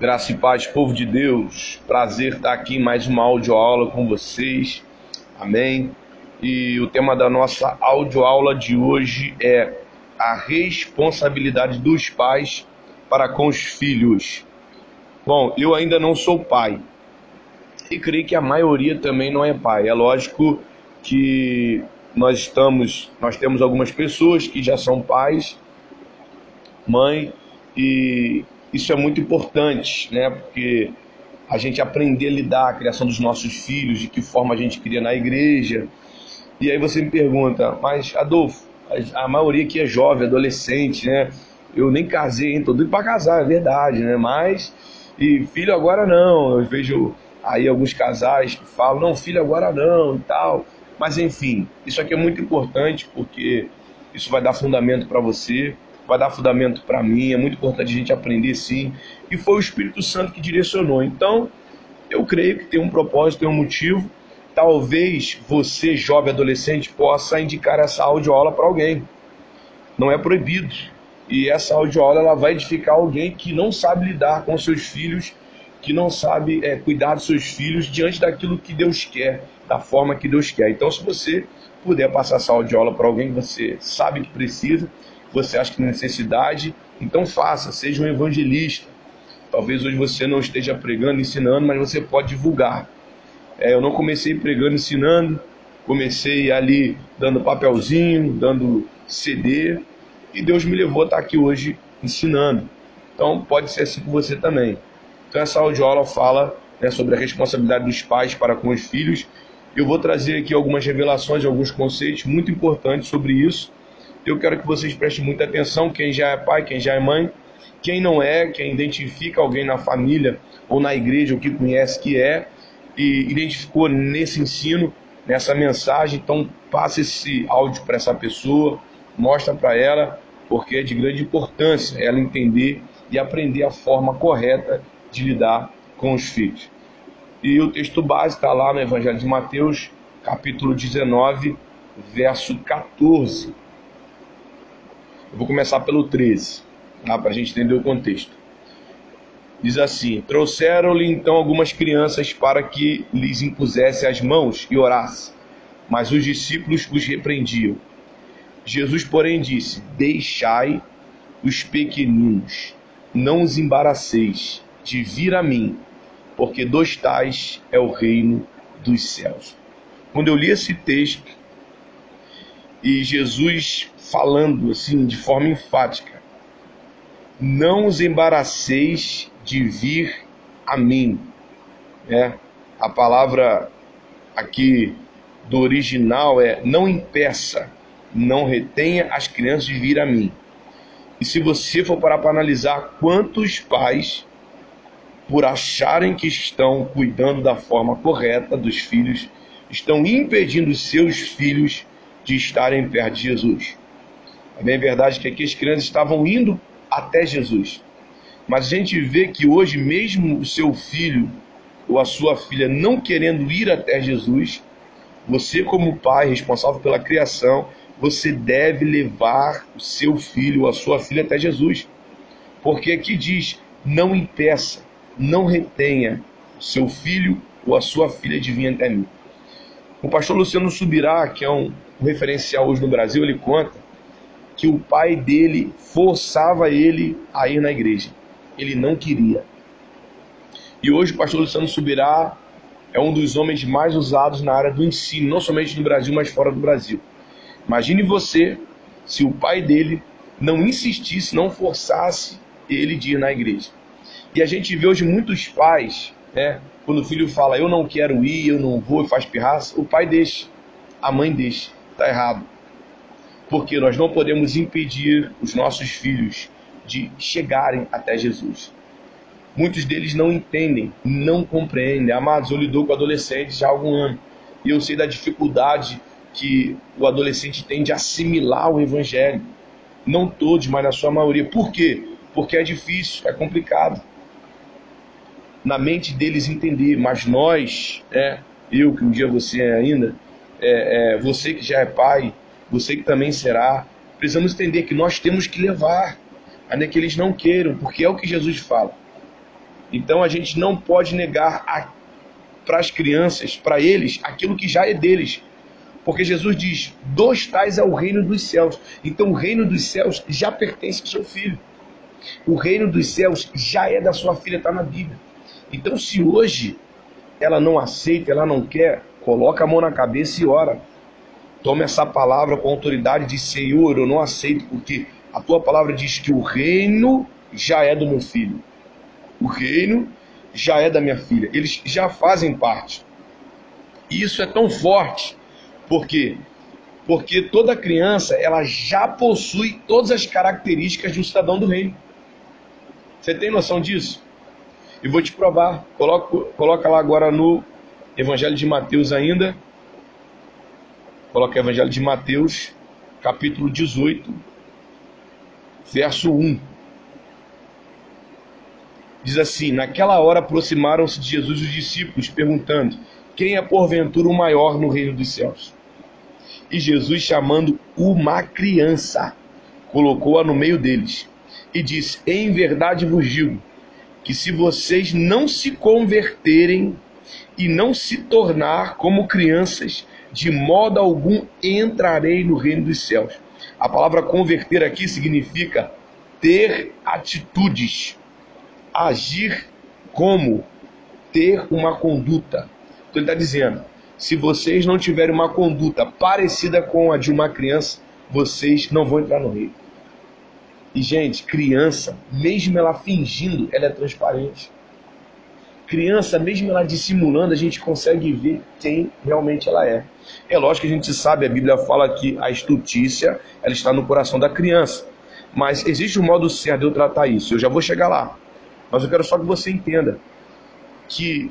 Graça e paz, povo de Deus. Prazer estar aqui em mais uma audioaula com vocês. Amém. E o tema da nossa audioaula de hoje é a responsabilidade dos pais para com os filhos. Bom, eu ainda não sou pai. E creio que a maioria também não é pai. É lógico que nós estamos, nós temos algumas pessoas que já são pais, mãe e isso é muito importante, né? Porque a gente aprender a lidar a criação dos nossos filhos, de que forma a gente cria na igreja. E aí você me pergunta, mas Adolfo, a, maioria aqui é jovem, adolescente, né? Eu nem casei, hein? Tô doido pra casar, é verdade, né? Mas, e filho agora não. Eu vejo aí alguns casais que falam, não, filho agora não e tal. Mas enfim, isso aqui é muito importante porque isso vai dar fundamento para você, vai dar fundamento para mim, é muito importante a gente aprender sim. E foi o Espírito Santo que direcionou. Então, eu creio que tem um propósito, tem um motivo. Talvez você, jovem adolescente, possa indicar essa audioaula para alguém. Não é proibido. E essa audioaula ela vai edificar alguém que não sabe lidar com seus filhos, que não sabe é, cuidar dos seus filhos diante daquilo que Deus quer, da forma que Deus quer. Então, se você puder passar essa audioaula para alguém que você sabe que precisa, você acha que necessidade, então faça, seja um evangelista. Talvez hoje você não esteja pregando, ensinando, mas você pode divulgar. É, eu não comecei pregando, ensinando, comecei ali dando papelzinho, dando CD, e Deus me levou a estar aqui hoje ensinando. Então pode ser assim com você também. Então essa audioaula fala né, sobre a responsabilidade dos pais para com os filhos. Eu vou trazer aqui algumas revelações, alguns conceitos muito importantes sobre isso eu quero que vocês prestem muita atenção, quem já é pai, quem já é mãe, quem não é, quem identifica alguém na família ou na igreja, o que conhece que é, e identificou nesse ensino, nessa mensagem, então passa esse áudio para essa pessoa, mostra para ela, porque é de grande importância ela entender e aprender a forma correta de lidar com os filhos. E o texto base está lá no Evangelho de Mateus, capítulo 19, verso 14. Eu vou começar pelo 13, tá? para a gente entender o contexto. Diz assim: Trouxeram-lhe então algumas crianças para que lhes impusesse as mãos e orasse, mas os discípulos os repreendiam. Jesus, porém, disse: Deixai os pequeninos, não os embaraceis de vir a mim, porque dos tais é o reino dos céus. Quando eu li esse texto, e Jesus falando assim de forma enfática: Não os embaraceis de vir a mim. É, a palavra aqui do original é não impeça, não retenha as crianças de vir a mim. E se você for parar para analisar quantos pais, por acharem que estão cuidando da forma correta dos filhos, estão impedindo seus filhos de estarem perto de Jesus. A bem verdade é que aqui as crianças estavam indo até Jesus. Mas a gente vê que hoje, mesmo o seu filho ou a sua filha não querendo ir até Jesus, você, como pai responsável pela criação, você deve levar o seu filho ou a sua filha até Jesus. Porque aqui diz: não impeça, não retenha o seu filho ou a sua filha de vir até mim. O pastor Luciano Subirá, que é um referencial hoje no Brasil, ele conta que o pai dele forçava ele a ir na igreja. Ele não queria. E hoje o pastor Luciano Subirá é um dos homens mais usados na área do ensino, não somente no Brasil, mas fora do Brasil. Imagine você se o pai dele não insistisse, não forçasse ele de ir na igreja. E a gente vê hoje muitos pais, né, quando o filho fala eu não quero ir, eu não vou e faz pirraça, o pai deixa, a mãe deixa. Está errado porque nós não podemos impedir os nossos filhos de chegarem até Jesus. Muitos deles não entendem, não compreendem. Amados, eu lido com adolescentes já há algum ano e eu sei da dificuldade que o adolescente tem de assimilar o evangelho. Não todos, mas na sua maioria. Por quê? Porque é difícil, é complicado. Na mente deles entender, mas nós, é, eu que um dia você é ainda, é, é, você que já é pai, você que também será. Precisamos entender que nós temos que levar, ainda que eles não queiram, porque é o que Jesus fala. Então a gente não pode negar para as crianças, para eles, aquilo que já é deles. Porque Jesus diz: dos tais é o reino dos céus. Então o reino dos céus já pertence ao seu filho. O reino dos céus já é da sua filha, está na Bíblia. Então, se hoje ela não aceita, ela não quer, coloca a mão na cabeça e ora. Toma essa palavra com autoridade de Senhor, eu não aceito, porque a tua palavra diz que o reino já é do meu filho. O reino já é da minha filha. Eles já fazem parte. E isso é tão forte, porque porque toda criança ela já possui todas as características de um cidadão do reino. Você tem noção disso? E vou te provar. Coloca, coloca lá agora no Evangelho de Mateus ainda. Coloca o Evangelho de Mateus, capítulo 18, verso 1. Diz assim: Naquela hora aproximaram-se de Jesus os discípulos, perguntando: Quem é porventura o maior no reino dos céus? E Jesus, chamando uma criança, colocou-a no meio deles e disse: Em verdade vos digo que se vocês não se converterem e não se tornar como crianças, de modo algum entrarei no reino dos céus. A palavra converter aqui significa ter atitudes, agir como, ter uma conduta. Então ele está dizendo: se vocês não tiverem uma conduta parecida com a de uma criança, vocês não vão entrar no reino. E, gente, criança, mesmo ela fingindo, ela é transparente. Criança, mesmo ela dissimulando, a gente consegue ver quem realmente ela é. É lógico que a gente sabe, a Bíblia fala que a estutícia ela está no coração da criança. Mas existe um modo certo de eu tratar isso. Eu já vou chegar lá. Mas eu quero só que você entenda que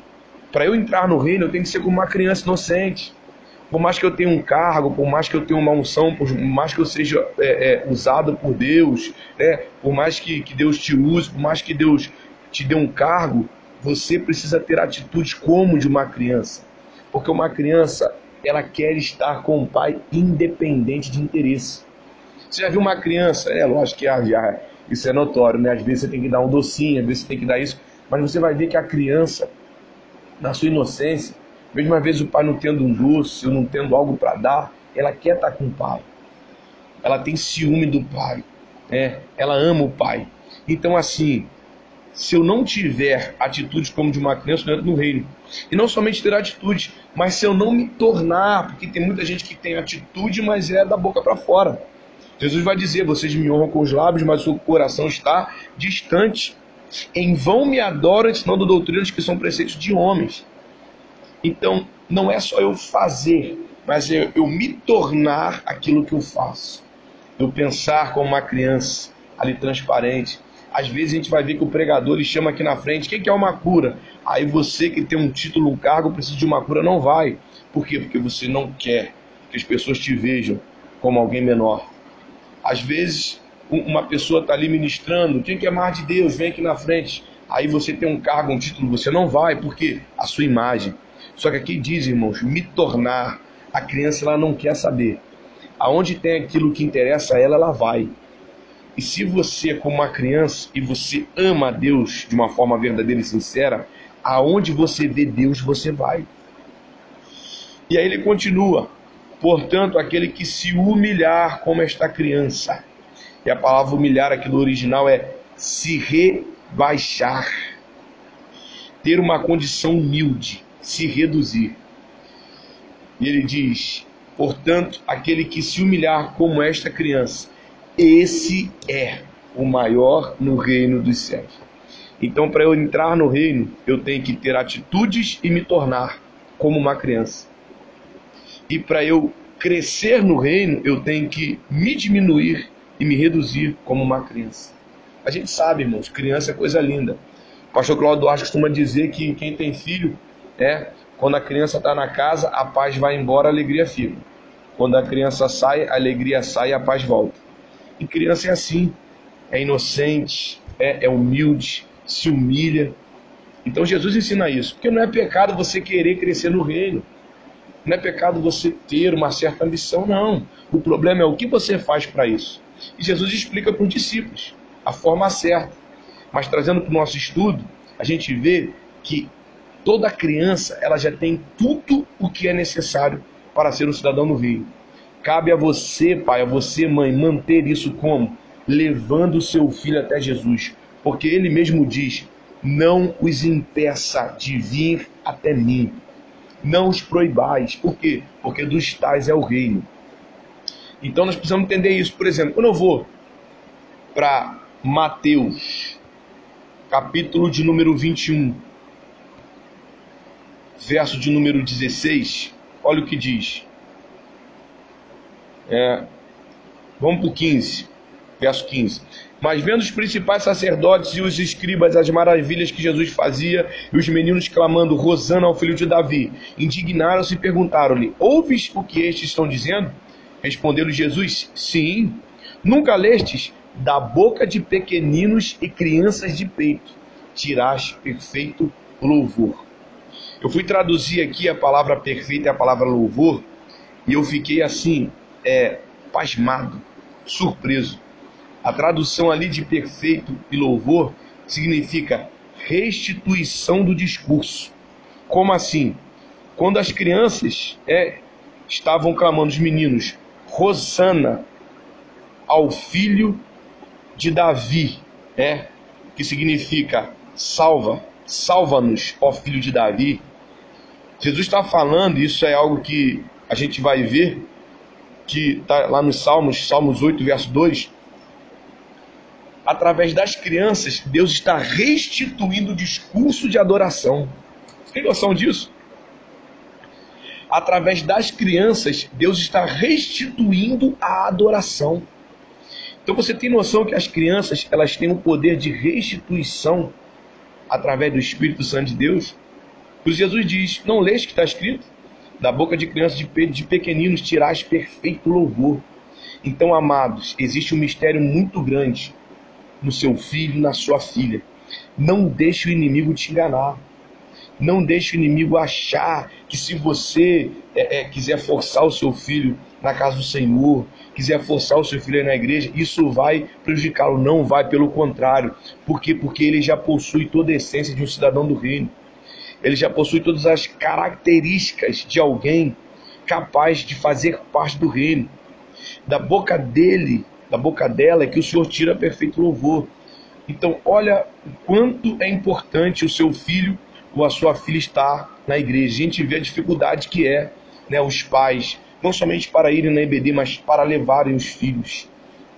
para eu entrar no reino eu tenho que ser como uma criança inocente por mais que eu tenha um cargo, por mais que eu tenha uma unção, por mais que eu seja é, é, usado por Deus, né? por mais que, que Deus te use, por mais que Deus te dê um cargo, você precisa ter atitudes como de uma criança. Porque uma criança, ela quer estar com o pai independente de interesse. Você já viu uma criança? É lógico que já, isso é notório, né? Às vezes você tem que dar um docinho, às vezes você tem que dar isso, mas você vai ver que a criança, na sua inocência, mesmo às vezes o pai não tendo um doce ou não tendo algo para dar, ela quer estar tá com o pai. Ela tem ciúme do pai. Né? Ela ama o pai. Então, assim, se eu não tiver atitudes como de uma criança, eu entro no reino. E não somente ter atitude, mas se eu não me tornar, porque tem muita gente que tem atitude, mas é da boca para fora. Jesus vai dizer: Vocês me honram com os lábios, mas o coração está distante. Em vão me adoram, ensinando doutrinas que são preceitos de homens. Então, não é só eu fazer, mas eu, eu me tornar aquilo que eu faço. Eu pensar como uma criança, ali transparente. Às vezes a gente vai ver que o pregador ele chama aqui na frente, quem que é uma cura? Aí você que tem um título, um cargo, precisa de uma cura, não vai. Por quê? Porque você não quer que as pessoas te vejam como alguém menor. Às vezes uma pessoa está ali ministrando, quem quer mais de Deus, vem aqui na frente. Aí você tem um cargo, um título, você não vai, porque a sua imagem. Só que aqui diz, irmãos, me tornar. A criança ela não quer saber. Aonde tem aquilo que interessa a ela, ela vai. E se você, como uma criança, e você ama a Deus de uma forma verdadeira e sincera, aonde você vê Deus, você vai. E aí ele continua: portanto, aquele que se humilhar como esta criança. E a palavra humilhar aqui no original é se rebaixar, ter uma condição humilde se reduzir. E ele diz: portanto, aquele que se humilhar como esta criança, esse é o maior no reino dos céus. Então, para eu entrar no reino, eu tenho que ter atitudes e me tornar como uma criança. E para eu crescer no reino, eu tenho que me diminuir e me reduzir como uma criança. A gente sabe, irmãos, criança é coisa linda. O pastor Claudio Duarte costuma dizer que quem tem filho é quando a criança está na casa, a paz vai embora, a alegria fica. Quando a criança sai, a alegria sai e a paz volta. E criança é assim, é inocente, é, é humilde, se humilha. Então Jesus ensina isso, porque não é pecado você querer crescer no reino. Não é pecado você ter uma certa ambição, não. O problema é o que você faz para isso. E Jesus explica para os discípulos a forma certa. Mas trazendo para o nosso estudo, a gente vê que toda criança ela já tem tudo o que é necessário para ser um cidadão do reino. Cabe a você, pai, a você, mãe, manter isso como? Levando o seu filho até Jesus. Porque ele mesmo diz: Não os impeça de vir até mim. Não os proibais. Por quê? Porque dos tais é o reino. Então nós precisamos entender isso. Por exemplo, quando eu vou para Mateus, capítulo de número 21, verso de número 16, olha o que diz. É, vamos para o 15, verso 15. Mas vendo os principais sacerdotes e os escribas as maravilhas que Jesus fazia, e os meninos clamando, Rosana ao filho de Davi, indignaram-se e perguntaram-lhe: Ouves o que estes estão dizendo? Respondeu-lhe Jesus: Sim. Nunca lestes da boca de pequeninos e crianças de peito, tirás perfeito louvor. Eu fui traduzir aqui a palavra perfeita e a palavra louvor, e eu fiquei assim, é, pasmado, surpreso. A tradução ali de perfeito e louvor significa restituição do discurso. Como assim? Quando as crianças é, estavam clamando, os meninos, Rosana ao filho de Davi, é, que significa salva, salva-nos, ó filho de Davi. Jesus está falando, isso é algo que a gente vai ver, que está lá nos Salmos, Salmos 8, verso 2. Através das crianças, Deus está restituindo o discurso de adoração. Você tem noção disso? Através das crianças, Deus está restituindo a adoração. Então você tem noção que as crianças elas têm um poder de restituição através do Espírito Santo de Deus? Por Jesus diz: Não lês que está escrito? Da boca de crianças de pequeninos tirás perfeito louvor. Então, amados, existe um mistério muito grande no seu filho na sua filha. Não deixe o inimigo te enganar. Não deixe o inimigo achar que se você é, é, quiser forçar o seu filho na casa do Senhor, quiser forçar o seu filho na igreja, isso vai prejudicá-lo. Não vai, pelo contrário. Por quê? Porque ele já possui toda a essência de um cidadão do reino. Ele já possui todas as características de alguém capaz de fazer parte do reino. Da boca dele, da boca dela, é que o Senhor tira perfeito louvor. Então, olha o quanto é importante o seu filho ou a sua filha estar na igreja. A gente vê a dificuldade que é né, os pais, não somente para irem na EBD, mas para levarem os filhos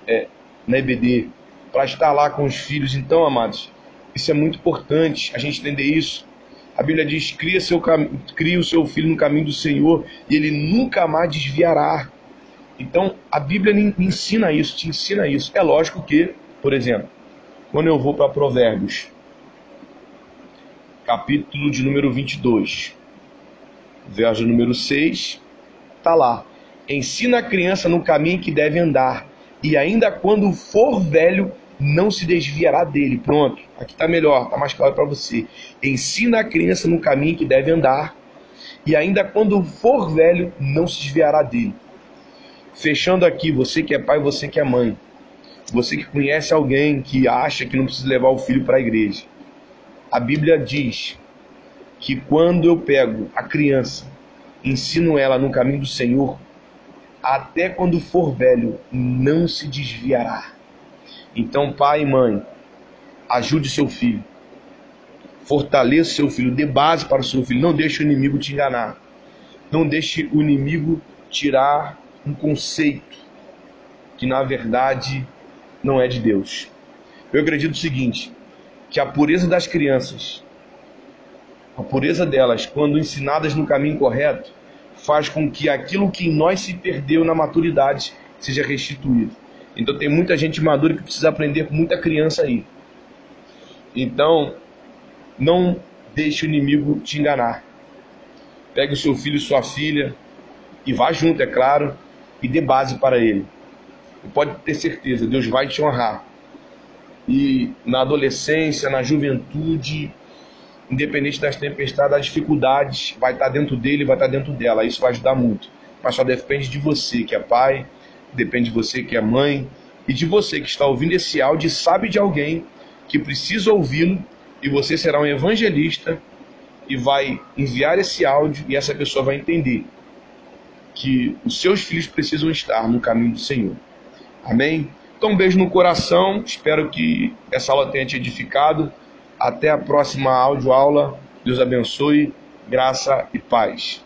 é, na EBD, para estar lá com os filhos. Então, amados, isso é muito importante a gente entender isso. A Bíblia diz: cria, seu cam... cria o seu filho no caminho do Senhor e ele nunca mais desviará. Então, a Bíblia ensina isso, te ensina isso. É lógico que, por exemplo, quando eu vou para Provérbios, capítulo de número 22, verso número 6, está lá. Ensina a criança no caminho que deve andar, e ainda quando for velho, não se desviará dele. Pronto, aqui está melhor, está mais claro para você. Ensina a criança no caminho que deve andar, e ainda quando for velho, não se desviará dele. Fechando aqui, você que é pai, você que é mãe, você que conhece alguém que acha que não precisa levar o filho para a igreja. A Bíblia diz que quando eu pego a criança, ensino ela no caminho do Senhor, até quando for velho, não se desviará. Então, pai e mãe, ajude seu filho. Fortaleça seu filho, dê base para o seu filho. Não deixe o inimigo te enganar. Não deixe o inimigo tirar um conceito que na verdade não é de Deus. Eu acredito o seguinte: que a pureza das crianças, a pureza delas, quando ensinadas no caminho correto, faz com que aquilo que em nós se perdeu na maturidade seja restituído. Então tem muita gente madura que precisa aprender com muita criança aí. Então, não deixe o inimigo te enganar. Pegue o seu filho e sua filha e vá junto, é claro, e dê base para ele. E pode ter certeza, Deus vai te honrar e na adolescência, na juventude, independente das tempestades, das dificuldades, vai estar dentro dele, vai estar dentro dela. Isso vai ajudar muito. Mas só depende de você que é pai, depende de você que é mãe e de você que está ouvindo esse áudio sabe de alguém que precisa ouvi-lo e você será um evangelista e vai enviar esse áudio e essa pessoa vai entender que os seus filhos precisam estar no caminho do Senhor. Amém? Então, um beijo no coração. Espero que essa aula tenha te edificado. Até a próxima áudio aula. Deus abençoe, graça e paz.